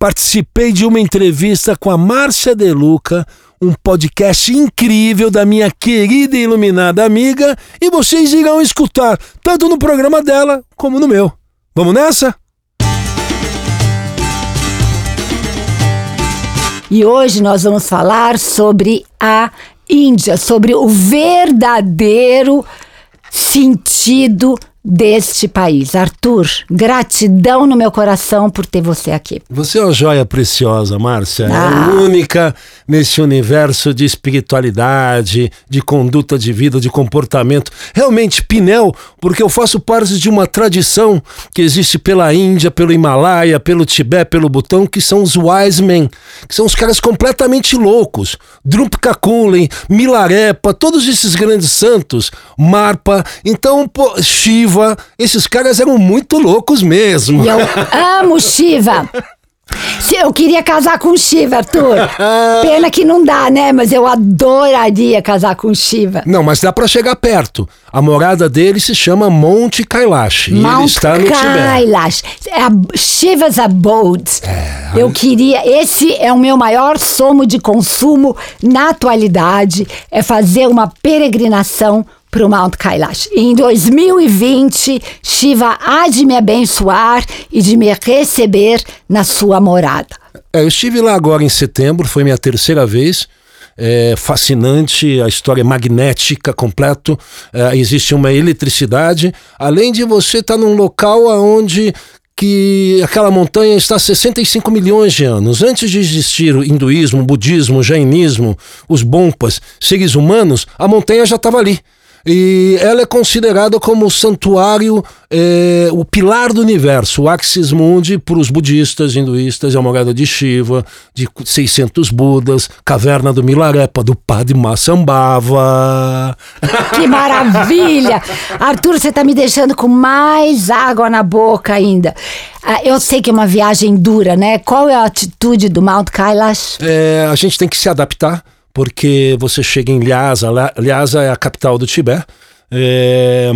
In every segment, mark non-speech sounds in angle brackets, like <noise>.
participei de uma entrevista com a Márcia Deluca, um podcast incrível da minha querida e iluminada amiga, e vocês irão escutar tanto no programa dela como no meu. Vamos nessa? E hoje nós vamos falar sobre a Índia, sobre o verdadeiro sentido deste país. Arthur, gratidão no meu coração por ter você aqui. Você é uma joia preciosa, Márcia. Ah. É única nesse universo de espiritualidade, de conduta de vida, de comportamento. Realmente, Pinel, porque eu faço parte de uma tradição que existe pela Índia, pelo Himalaia, pelo Tibete, pelo Butão, que são os wise men, que são os caras completamente loucos. Drupka Kunlen, Milarepa, todos esses grandes santos, Marpa. Então, pô, Shiva, esses caras eram muito loucos mesmo. Eu amo Shiva. Eu queria casar com Shiva, Arthur. <laughs> Pena que não dá, né? Mas eu adoraria casar com Shiva. Não, mas dá pra chegar perto. A morada dele se chama Monte Kailash. e ele Mount está no Tibete. Kailash. É a Shiva's Abode. eu queria. Esse é o meu maior somo de consumo na atualidade. É fazer uma peregrinação para o Mount Kailash. Em 2020, Shiva há de me abençoar e de me receber na sua morada. É, eu estive lá agora em setembro, foi minha terceira vez. É fascinante, a história é magnética, completo. É, existe uma eletricidade, além de você estar num local onde que aquela montanha está há 65 milhões de anos. Antes de existir o hinduísmo, o budismo, o jainismo, os bompas, seres humanos, a montanha já estava ali. E ela é considerada como o santuário, é, o pilar do universo, o Axis Mundi, para os budistas, hinduístas, é a morada de Shiva, de 600 Budas, caverna do Milarepa, do Padmasambhava. Que maravilha! Arthur, você está me deixando com mais água na boca ainda. Ah, eu sei que é uma viagem dura, né? Qual é a atitude do Mount Kailash? É, a gente tem que se adaptar, porque você chega em Lhasa, Lhasa é a capital do Tibete. É,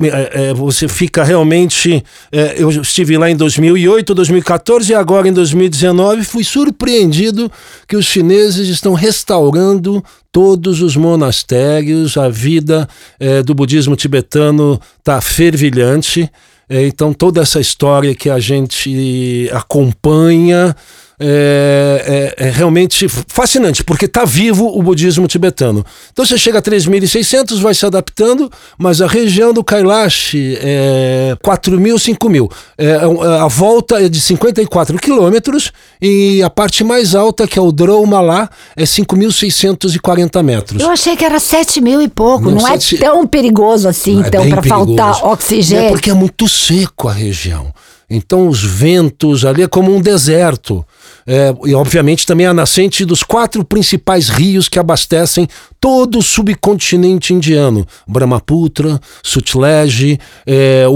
é, é, você fica realmente. é, eu estive lá em 2008, 2014 e agora em 2019 fui surpreendido que os chineses estão restaurando todos os monastérios, a vida é, do budismo tibetano está fervilhante. É, então, toda essa história que a gente acompanha é, é- é realmente fascinante, porque está vivo o budismo tibetano. Então, você chega a 3.600, vai se adaptando, mas a região do Kailash é 4.000, 5.000. É, a volta é de 54 quilômetros e a parte mais alta, que é o Droma lá, é 5.640 metros. Eu achei que era 7 mil e pouco. Não, Não, sete- é tão perigoso assim, Não, é então, para faltar oxigênio. É porque é muito seco a região. Então os ventos ali é como um deserto. É, e obviamente também a nascente dos quatro principais rios que abastecem todo o subcontinente indiano: Brahmaputra, Sutlej, é,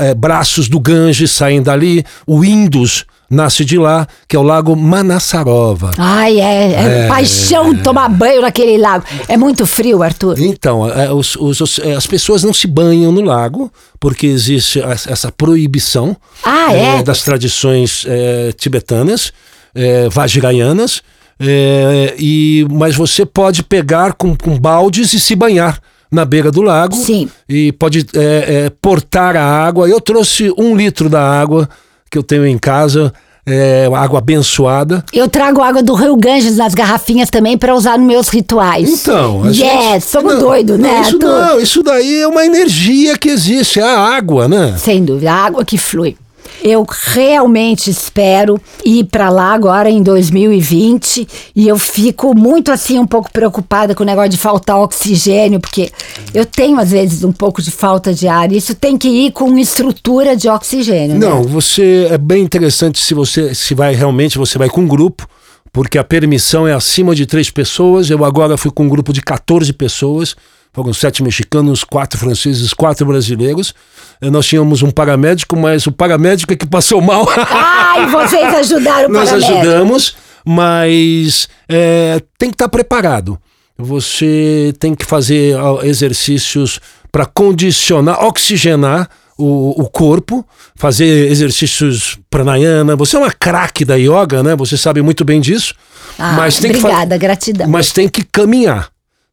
é, braços do Ganges saem dali, o Indus nasce de lá, que é o lago Manasarova. Ai, é, é, paixão tomar banho naquele lago. É muito frio, Arthur. Então, é, os- os- os- é, as pessoas não se banham no lago, porque existe essa proibição Ah, é? das tradições é, tibetanas, é, vajrayanas, é, e, mas você pode pegar com, com baldes e se banhar na beira do lago. Sim. E pode é, é, portar a água. Eu trouxe um litro da água que eu tenho em casa, é, água abençoada. Eu trago água do Rio Ganges nas garrafinhas também para usar nos meus rituais. Então, yes, gente- somos Não, doidos, não, né, Isso, não, isso daí é uma energia que existe, é a água, né? Sem dúvida, a água que flui. Eu realmente espero ir para lá agora em 2020 e eu fico muito assim um pouco preocupada com o negócio de faltar oxigênio, porque eu tenho às vezes um pouco de falta de ar. Isso tem que ir com estrutura de oxigênio. né? Não, você é bem interessante se você se vai realmente, você vai com um grupo, porque a permissão é acima de três pessoas. Eu agora fui com um grupo de 14 pessoas. Foram sete mexicanos, quatro franceses, quatro brasileiros. Eh, Nós tínhamos um paramédico, mas o paramédico é que passou mal. <laughs> Ai, vocês ajudaram o Nós paramédico. ajudamos, mas é, tem que estar preparado. Você tem que fazer exercícios para condicionar, oxigenar o, o corpo, fazer exercícios pranayana. Você é uma craque da yoga, né? Você sabe muito bem disso. Ah, mas tem obrigada, que gratidão. Mas tem que caminhar.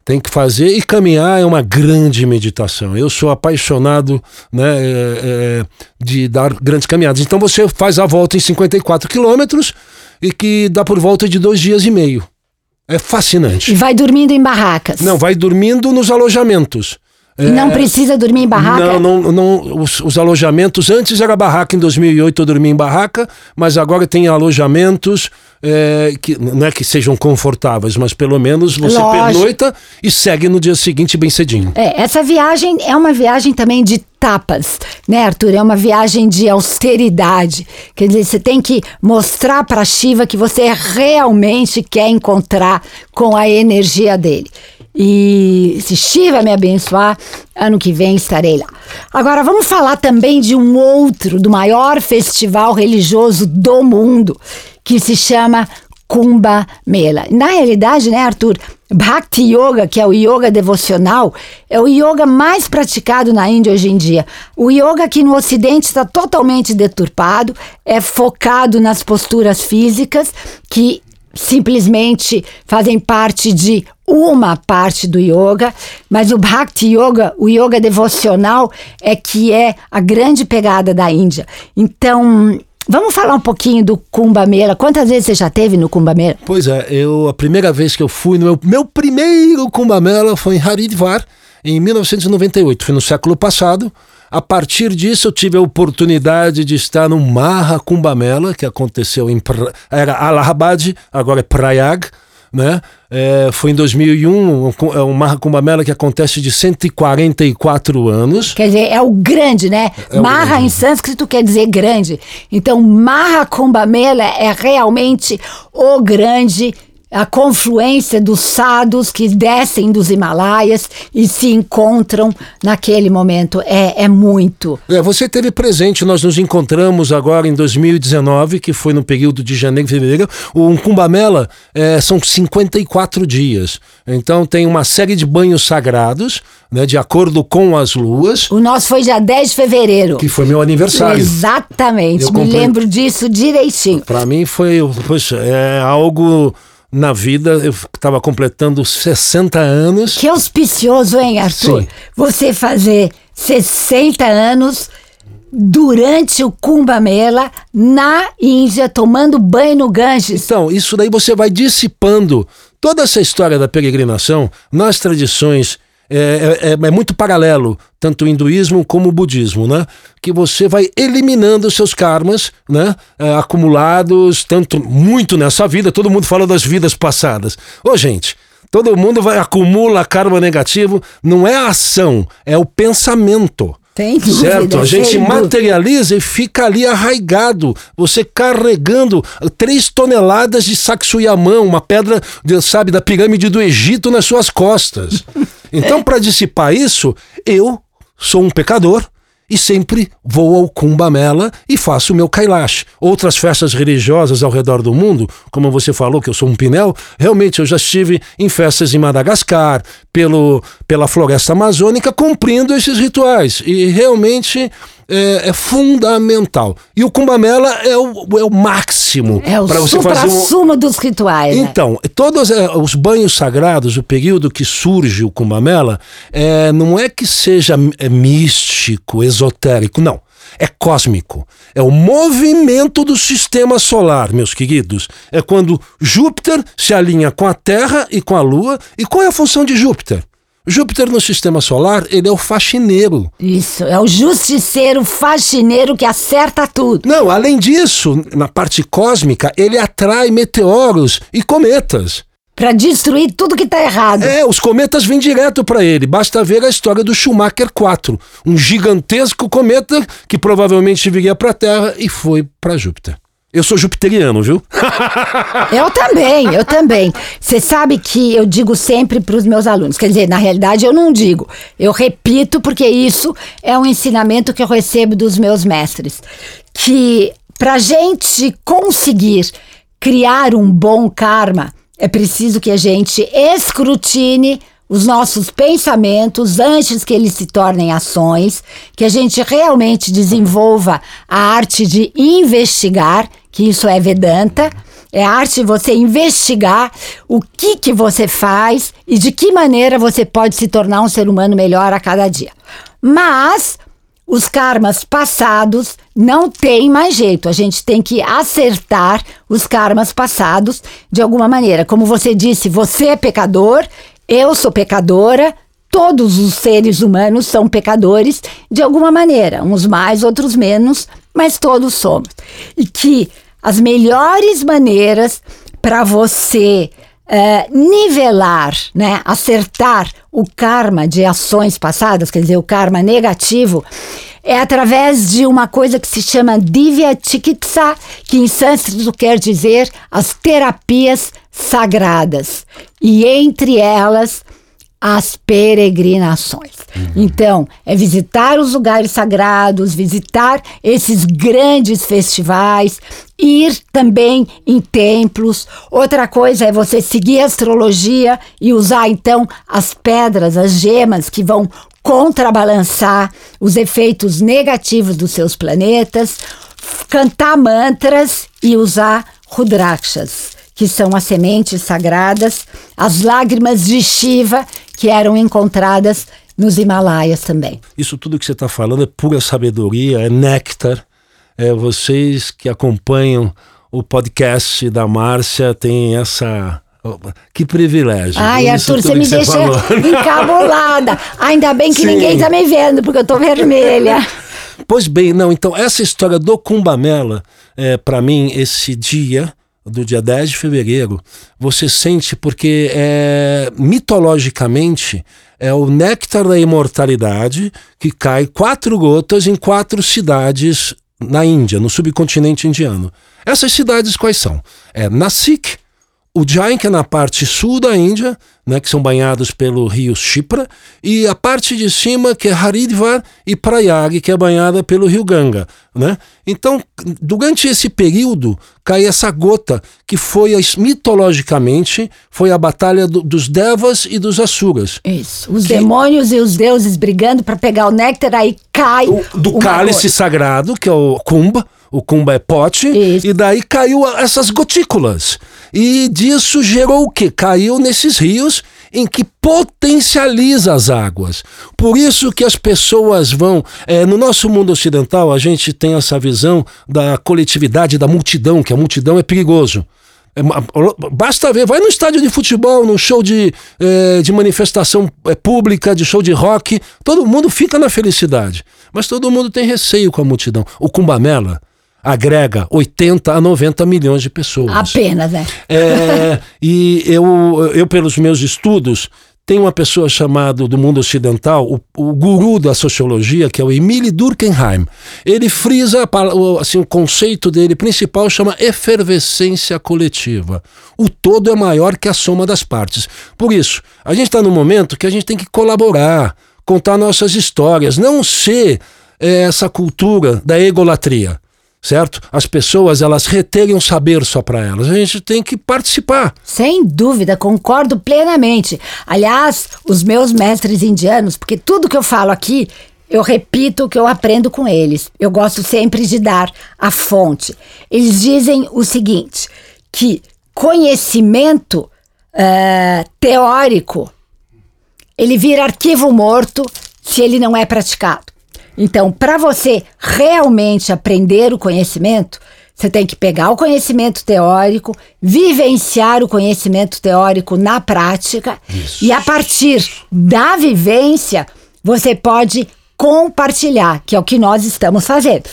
Tem que fazer e caminhar é uma grande meditação. Eu sou apaixonado né, é, é, de dar grandes caminhadas. Então você faz a volta em 54 quilômetros e que dá por volta de dois dias e meio. É fascinante. E vai dormindo em barracas? Não, vai dormindo nos alojamentos. E não é, precisa dormir em barraca? Não, não, não os, os, alojamentos. Antes era barraca, em 2008 eu dormi em barraca, mas agora tem alojamentos é, que não é que sejam confortáveis, mas pelo menos você Lógico. pernoita e segue no dia seguinte bem cedinho. É, essa viagem é uma viagem também de tapas, né, Arthur? É uma viagem de austeridade. Quer dizer, você tem que mostrar para Shiva que você realmente quer encontrar com a energia dele. E se Shiva me abençoar, ano que vem estarei lá. Agora vamos falar também de um outro, do maior festival religioso do mundo, que se chama Kumbh Mela. Na realidade, né, Arthur, Bhakti Yoga, que é o yoga devocional, é o yoga mais praticado na Índia hoje em dia. O yoga que no Ocidente está totalmente deturpado, é focado nas posturas físicas, que simplesmente fazem parte de uma parte do yoga, mas o Bhakti Yoga, o yoga devocional, é que é a grande pegada da Índia. Então, Vamos falar um pouquinho do Kumbh Mela. Quantas vezes você já teve no Kumbh Mela? Pois é, eu a primeira vez que eu fui no meu, meu primeiro Kumbh Mela foi em Haridwar, em 1998, foi no século passado. A partir disso, eu tive a oportunidade de estar no Maha Kumbh Mela, que aconteceu em era Allahabad, agora é Prayag, né? É, foi em 2001, é um Mela que acontece de 144 anos. Quer dizer, é o grande, né? É Maha grande. em sânscrito quer dizer grande. Então, Maha Kumbh Mela é realmente o grande a confluência dos sados que descem dos Himalaias e se encontram naquele momento. É, é muito. É, você teve presente, nós nos encontramos agora em 2019, que foi no período de janeiro e fevereiro. O Kumbamela é, são 54 dias. Então tem uma série de banhos sagrados, né, de acordo com as luas. O nosso foi dia 10 de fevereiro. Que foi meu aniversário. Exatamente, Eu me comprei... lembro disso direitinho. Para mim foi, poxa, é algo na vida, eu estava completando 60 anos. Que auspicioso, hein, Arthur? Sim. Você fazer 60 anos durante o Kumbh Mela na Índia, tomando banho no Ganges. Então, isso daí você vai dissipando toda essa história da peregrinação nas tradições é, é, é, muito paralelo, tanto o hinduísmo como o budismo, né? Que você vai eliminando os seus karmas, né? É, acumulados, tanto muito nessa vida, todo mundo fala das vidas passadas. Ô, gente, todo mundo vai acumula karma negativo, não é a ação, é o pensamento. Tem dúvida, certo? A gente materializa e fica ali arraigado. Você carregando três toneladas de sacsuyamã, uma pedra, sabe, da pirâmide do Egito nas suas costas. <laughs> Então, para dissipar isso, eu sou um pecador e sempre vou ao Kumbamela e faço o meu Kailash. Outras festas religiosas ao redor do mundo, como você falou que eu sou um pinel, realmente eu já estive em festas em Madagascar, pelo, pela floresta amazônica, cumprindo esses rituais. E realmente é, é, fundamental. E o Kumbamela é o, é o máximo é para você fazer um... suma dos rituais. Né? Então, todos é, os banhos sagrados, o período que surge o Kumbamela, é, não é que seja é, místico, esotérico, não. É cósmico. É o movimento do sistema solar, meus queridos. É quando Júpiter se alinha com a Terra e com a Lua. E qual é a função de Júpiter? Júpiter no sistema solar, ele é o faxineiro. Isso, é o justiceiro faxineiro que acerta tudo. Não, além disso, na parte cósmica, ele atrai meteoros e cometas. Para destruir tudo que está errado. É, os cometas vêm direto para ele. Basta ver a história do Schumacher 4, um gigantesco cometa que provavelmente viria para a Terra e foi para Júpiter. Eu sou jupiteriano, viu? <laughs> eu também, eu também. Você sabe que eu digo sempre para os meus alunos, quer dizer, na realidade eu não digo, eu repito porque isso é um ensinamento que eu recebo dos meus mestres, que para gente conseguir criar um bom karma, é preciso que a gente escrutine os nossos pensamentos antes que eles se tornem ações, que a gente realmente desenvolva a arte de investigar, que isso é Vedanta. É a arte de você investigar o que, que você faz e de que maneira você pode se tornar um ser humano melhor a cada dia. Mas os karmas passados não tem mais jeito. A gente tem que acertar os karmas passados de alguma maneira. Como você disse, você é pecador, eu sou pecadora, todos os seres humanos são pecadores de alguma maneira, uns mais, outros menos, mas todos somos. E que as melhores maneiras para você é, nivelar, né, acertar o karma de ações passadas, quer dizer, o karma negativo, é através de uma coisa que se chama Divya Chikitsa, que em sânscrito quer dizer as terapias sagradas. E entre elas, as peregrinações. Uhum. Então, é visitar os lugares sagrados, visitar esses grandes festivais, ir também em templos. Outra coisa é você seguir a astrologia e usar então as pedras, as gemas que vão contrabalançar os efeitos negativos dos seus planetas, cantar mantras e usar rudrakshas que são as sementes sagradas, as lágrimas de Shiva, que eram encontradas nos Himalaias também. Isso tudo que você está falando é pura sabedoria, é néctar. É, vocês que acompanham o podcast da Márcia têm essa que privilégio. Ai, Arthur, você me você deixa falou. encabulada. Ainda bem que Sim. ninguém está me vendo, porque eu estou vermelha. Pois bem, não, então essa história do Cumbamela, é, para mim, esse dia do dia 10 de fevereiro, você sente porque é mitologicamente é o néctar da imortalidade que cai quatro gotas em quatro cidades na Índia, no subcontinente indiano. Essas cidades quais são? É Nasik, Ujjain, que é na parte sul da Índia, né, que são banhados pelo rio Shipra, e a parte de cima, que é Haridwar e Prayag, que é banhada pelo rio Ganga. Né? Então, durante esse período, cai essa gota, que foi, mitologicamente, foi a batalha do, dos Devas e dos Asuras. Isso, os que, demônios e os deuses brigando para pegar o néctar, aí cai... O, do cálice gota. sagrado, que é o Kumbha, o Kumbha é Isso. e daí caiu essas gotículas. E disso gerou o que? Caiu nesses rios em que potencializa as águas. Por isso que as pessoas vão. É, no nosso mundo ocidental, a gente tem essa visão da coletividade, da multidão, que a multidão é perigoso. É, basta ver, vai no estádio de futebol, no show de, é, de manifestação é, pública, de show de rock, todo mundo fica na felicidade. Mas todo mundo tem receio com a multidão. O Cumbamela agrega 80 a 90 milhões de pessoas. Apenas, né? É, e eu, eu, pelos meus estudos, tem uma pessoa chamada do mundo ocidental, o, o, guru da sociologia, que é o Emile Durkheim. Ele frisa assim, o conceito dele principal chama efervescência coletiva. O todo é maior que a soma das partes. Por isso, a gente está num momento que a gente tem que colaborar, contar nossas histórias, não ser é, essa cultura da egolatria certo? As pessoas elas reterem um saber só para elas. A gente tem que participar. Sem dúvida, concordo plenamente. Aliás, os meus mestres indianos, porque tudo que eu falo aqui eu repito o que eu aprendo com eles. Eu gosto sempre de dar a fonte. Eles dizem o seguinte: que conhecimento uh, teórico ele vira arquivo morto se ele não é praticado. Então, para você realmente aprender o conhecimento, você tem que pegar o conhecimento teórico, vivenciar o conhecimento teórico na prática Isso. e a partir da vivência você pode compartilhar, que é o que nós estamos fazendo.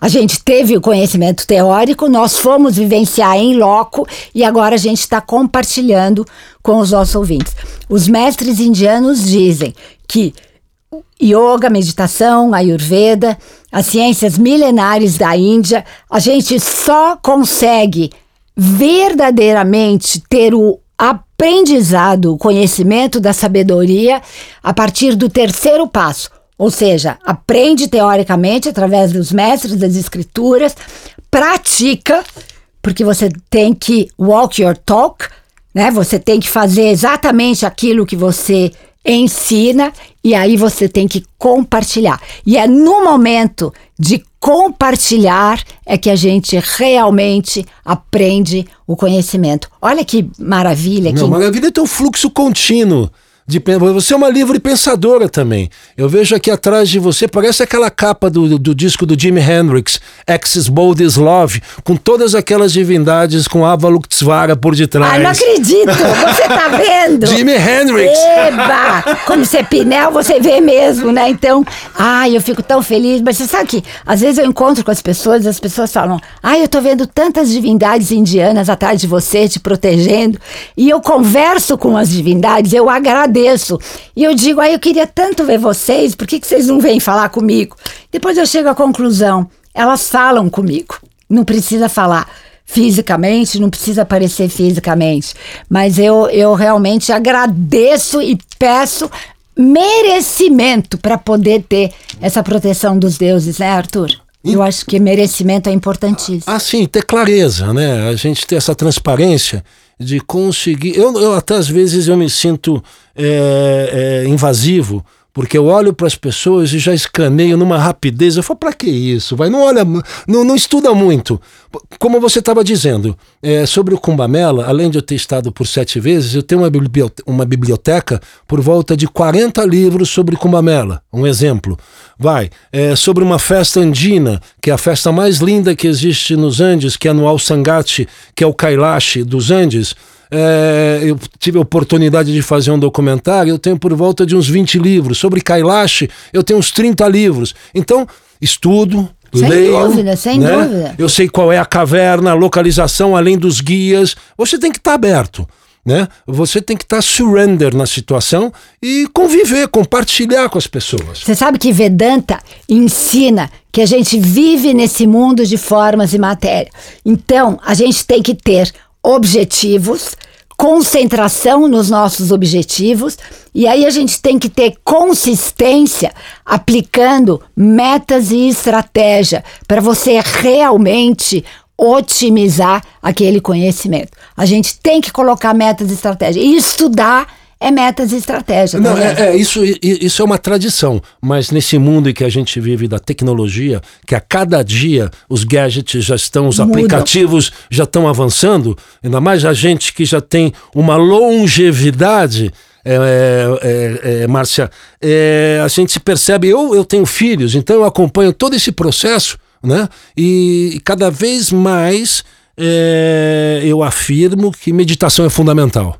A gente teve o conhecimento teórico, nós fomos vivenciar em loco e agora a gente está compartilhando com os nossos ouvintes. Os mestres indianos dizem que yoga, meditação, ayurveda, as ciências milenares da Índia, a gente só consegue verdadeiramente ter o aprendizado, o conhecimento da sabedoria a partir do terceiro passo. Ou seja, aprende teoricamente através dos mestres das escrituras, pratica, porque você tem que walk your talk, né? Você tem que fazer exatamente aquilo que você ensina e aí você tem que compartilhar. E é no momento de compartilhar é que a gente realmente aprende o conhecimento. Olha que maravilha. Não, que... maravilha é ter um fluxo contínuo de, você é uma livre pensadora também. Eu vejo aqui atrás de você, parece aquela capa do, do disco do Jimi Hendrix, Axis Bold is Love, com todas aquelas divindades com Avalokitesvara por detrás. Ah, não acredito! Você tá <laughs> vendo? Jimi Hendrix! Eba! Como você é pinel, você vê mesmo, né? Então, ai, eu fico tão feliz. Mas você sabe que, às vezes eu encontro com as pessoas e as pessoas falam, ai, eu tô vendo tantas divindades indianas atrás de você, te protegendo. E eu converso com as divindades, eu agradeço agradeço. E eu digo, aí eu queria tanto ver vocês, por que, que vocês não vêm falar comigo? Depois eu chego à conclusão, elas falam comigo, não precisa falar fisicamente, não precisa aparecer fisicamente, mas eu, eu realmente agradeço e peço merecimento para poder ter essa proteção dos deuses, né, Arthur? Eu acho que merecimento é importantíssimo. Ah, sim, ter clareza, né? A gente ter essa transparência de conseguir. Eu, eu até às vezes eu me sinto é, é, invasivo porque eu olho para as pessoas e já escaneio numa rapidez. Eu falo, para que isso? Vai, não olha, não, não estuda muito. Como você estava dizendo, é, sobre o Cumbamela, além de eu ter estado por sete vezes, eu tenho uma biblioteca, uma biblioteca por volta de 40 livros sobre Cumbamela. Um exemplo. Vai, é, sobre uma festa andina, que é a festa mais linda que existe nos Andes, que é no Alsangate, que é o Kailash dos Andes. É, eu tive a oportunidade de fazer um documentário, eu tenho por volta de uns 20 livros. Sobre Kailash, eu tenho uns 30 livros. Então, estudo, sem leio, dúvida, sem né? dúvida. Eu sei qual é a caverna, a localização, além dos guias. Você tem que estar tá aberto. Né? Você tem que estar tá surrender na situação e conviver, compartilhar com as pessoas. Você sabe que Vedanta ensina que a gente vive nesse mundo de formas e matéria. Então, a gente tem que ter objetivos, concentração nos nossos objetivos, e aí a gente tem que ter consistência aplicando metas e estratégia para você realmente otimizar aquele conhecimento. A gente tem que colocar metas e estratégia e estudar é metas e estratégias. Não, é, é, isso, isso é uma tradição, mas nesse mundo em que a gente vive da tecnologia, que a cada dia os gadgets já estão, os Muda. aplicativos já estão avançando, ainda mais a gente que já tem uma longevidade. É, é, é, Márcia, é, a gente se percebe, eu, eu tenho filhos, então eu acompanho todo esse processo, né? E, e cada vez mais é, eu afirmo que meditação é fundamental.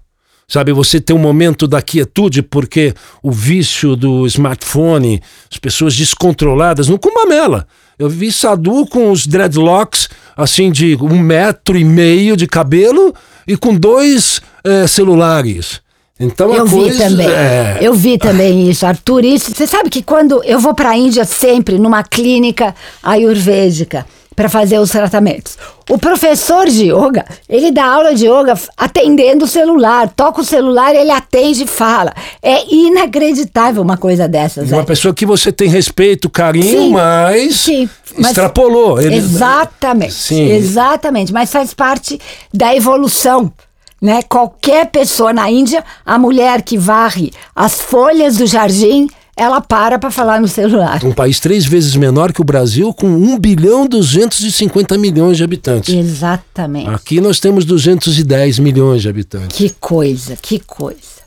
Sabe, você tem um momento da quietude porque o vício do smartphone, as pessoas descontroladas, não Cumbamela. Eu vi Sadu com os dreadlocks, assim, de um metro e meio de cabelo e com dois é, celulares. Então eu vi também. É... Eu vi também isso, Arthur. Isso, você sabe que quando eu vou para a Índia sempre numa clínica ayurvédica, para fazer os tratamentos. O professor de yoga, ele dá aula de yoga atendendo o celular, toca o celular, ele atende e fala. É inacreditável uma coisa dessas. Uma é. pessoa que você tem respeito, carinho, sim, mas, sim, mas extrapolou. Ele... Exatamente. Sim. Exatamente, mas faz parte da evolução. Né? Qualquer pessoa na Índia, a mulher que varre as folhas do jardim, ela para para falar no celular. Um país três vezes menor que o Brasil, com 1 bilhão 250 milhões de habitantes. Exatamente. Aqui nós temos 210 milhões de habitantes. Que coisa, que coisa.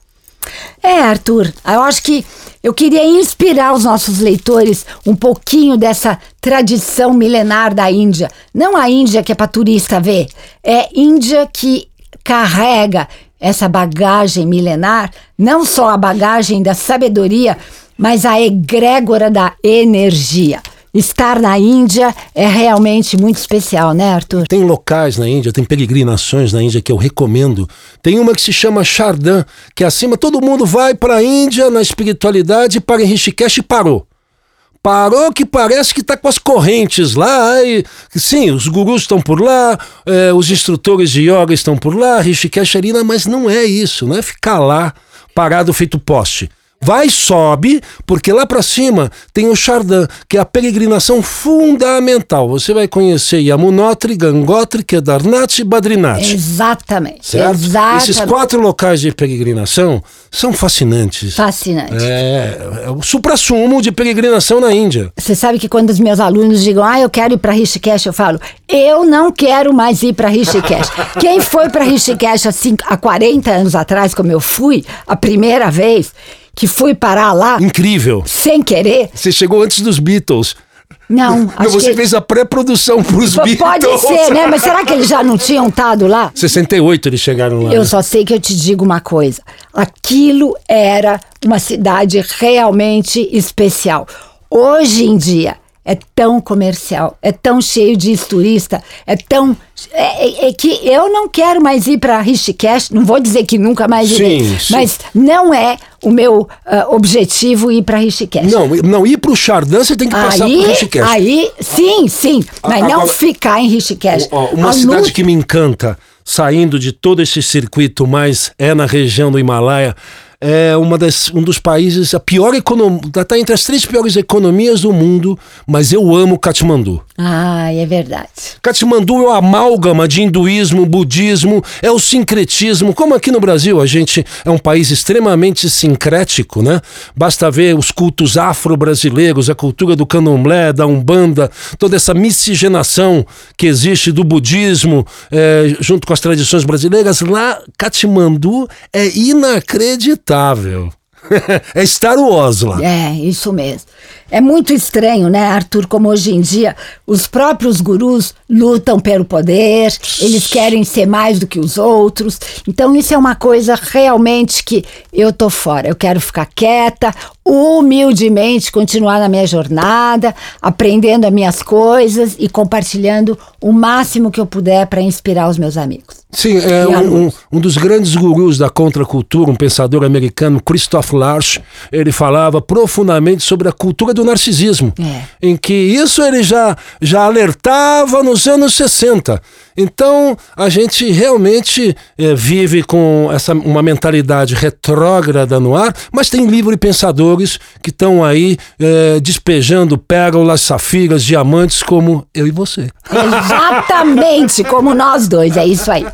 É, Arthur, eu acho que eu queria inspirar os nossos leitores um pouquinho dessa tradição milenar da Índia. Não a Índia que é para turista ver, é Índia que carrega essa bagagem milenar, não só a bagagem da sabedoria, mas a egrégora da energia. Estar na Índia é realmente muito especial, né, Arthur? Tem locais na Índia, tem peregrinações na Índia que eu recomendo. Tem uma que se chama Chardin, que acima todo mundo vai para a Índia na espiritualidade, para Rishikesh e parou. Parou que parece que está com as correntes lá. E, sim, os gurus estão por lá, é, os instrutores de yoga estão por lá, Rishikesh Arina, mas não é isso, não é ficar lá parado feito poste Vai, sobe, porque lá para cima tem o Chardin, que é a peregrinação fundamental. Você vai conhecer Yamunotri, Gangotri, Kedarnath e Badrinath. Exatamente. Certo? Exatamente. Esses quatro locais de peregrinação são fascinantes. Fascinante. É, é o supra-sumo de peregrinação na Índia. Você sabe que quando os meus alunos digam, ah, eu quero ir para Rishikesh, eu falo, eu não quero mais ir para Rishikesh. <laughs> Quem foi para Rishikesh assim, há 40 anos atrás, como eu fui, a primeira vez, que fui parar lá, Incrível. sem querer, Você chegou antes dos Beatles. não, acho você que... fez a pré-produção pros P- Beatles. Pode ser, né? Mas será que eles já não tinham estado lá? 68 eles chegaram lá. Eu né? só sei que eu te digo uma coisa. Aquilo era uma cidade realmente especial. Hoje em dia é tão comercial, é tão cheio de turista, é tão é, é- é que eu não quero mais ir para Rishikesh. Não vou dizer que nunca mais irei, Sim, sim. mas não é o meu ah, objetivo ir para Rishikesh. Não, não, ir pro Chardin você tem que passar por Rishikesh. aí, sim, sim, mas não Agora- ficar em Rishikesh. Uma A cidade luta- que me encanta, saindo de todo esse circuito, mas é na região do Himalaia, é uma das, um dos países, a pior economia, está entre as três piores economias do mundo, mas eu amo Katmandu. Ah, é verdade. Katmandu é o amálgama de hinduísmo, budismo, é o sincretismo. Como aqui no Brasil a gente é um país extremamente sincrético, né? Basta ver os cultos afro-brasileiros, a cultura do candomblé, da umbanda, toda essa miscigenação que existe do budismo eh, junto com as tradições brasileiras. Lá, Katmandu é inacreditável. <laughs> é Star Wars lá. É, isso mesmo. É muito estranho, né, Arthur, como hoje em dia os próprios gurus lutam pelo poder, eles querem ser mais do que os outros. Então isso é uma coisa realmente que eu tô fora. Eu quero ficar quieta, humildemente continuar na minha jornada, aprendendo as minhas coisas e compartilhando o máximo que eu puder para inspirar os meus amigos. Sim, é um, um, um dos grandes gurus da contracultura, um pensador americano, Christoph Larsch, ele falava profundamente sobre a cultura do narcisismo, É. em que isso ele já, já alertava nos anos 60. Então, a gente realmente eh, vive com essa, uma mentalidade retrógrada no ar, mas tem livre pensadores que estão aí eh, despejando pérolas, safiras, diamantes, como eu e você. Exatamente como nós dois, é isso aí.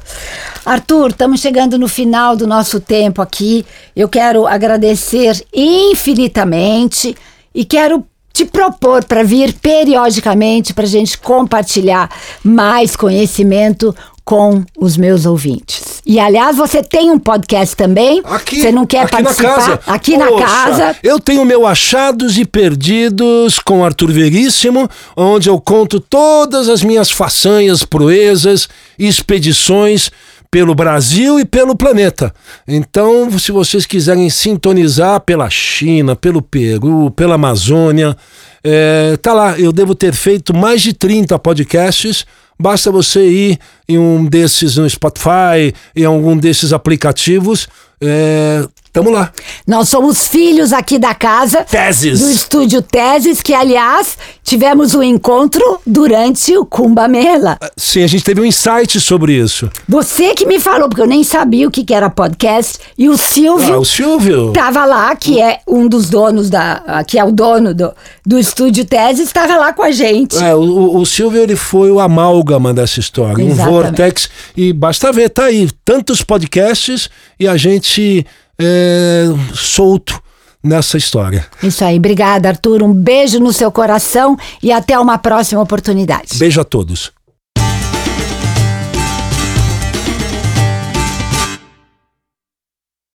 Arthur, estamos chegando no final do nosso tempo aqui. Eu quero agradecer infinitamente e quero te propor para vir periodicamente para a gente compartilhar mais conhecimento com os meus ouvintes. E aliás, você tem um podcast também? Aqui, Você não quer aqui participar? na casa. Aqui na Poxa, casa. Eu tenho meu Achados e Perdidos com Arthur Veríssimo, onde eu conto todas as minhas façanhas, proezas, expedições pelo Brasil e pelo planeta. Então, se vocês quiserem sintonizar pela China, pelo Peru, pela Amazônia, é, tá lá. Eu devo ter feito mais de 30 podcasts. Basta você ir em um desses no Spotify, em algum desses aplicativos. É, tamo lá. Nós somos filhos aqui da casa. Teses. Do estúdio Teses, que aliás tivemos um encontro durante o Kumbamela. Sim, a gente teve um insight sobre isso. Você que me falou, porque eu nem sabia o que que era podcast, e o Silvio Ah, o Silvio. estava lá, que é um dos donos da. ah, que é o dono do, do estúdio Teses, estava lá com a gente. É, o, o Silvio ele foi o amálgama dessa história, um Exatamente. vortex. E basta ver, tá aí, tantos podcasts e a gente é, solto nessa história. Isso aí, obrigada, Arthur. Um beijo no seu coração e até uma próxima oportunidade. Beijo a todos.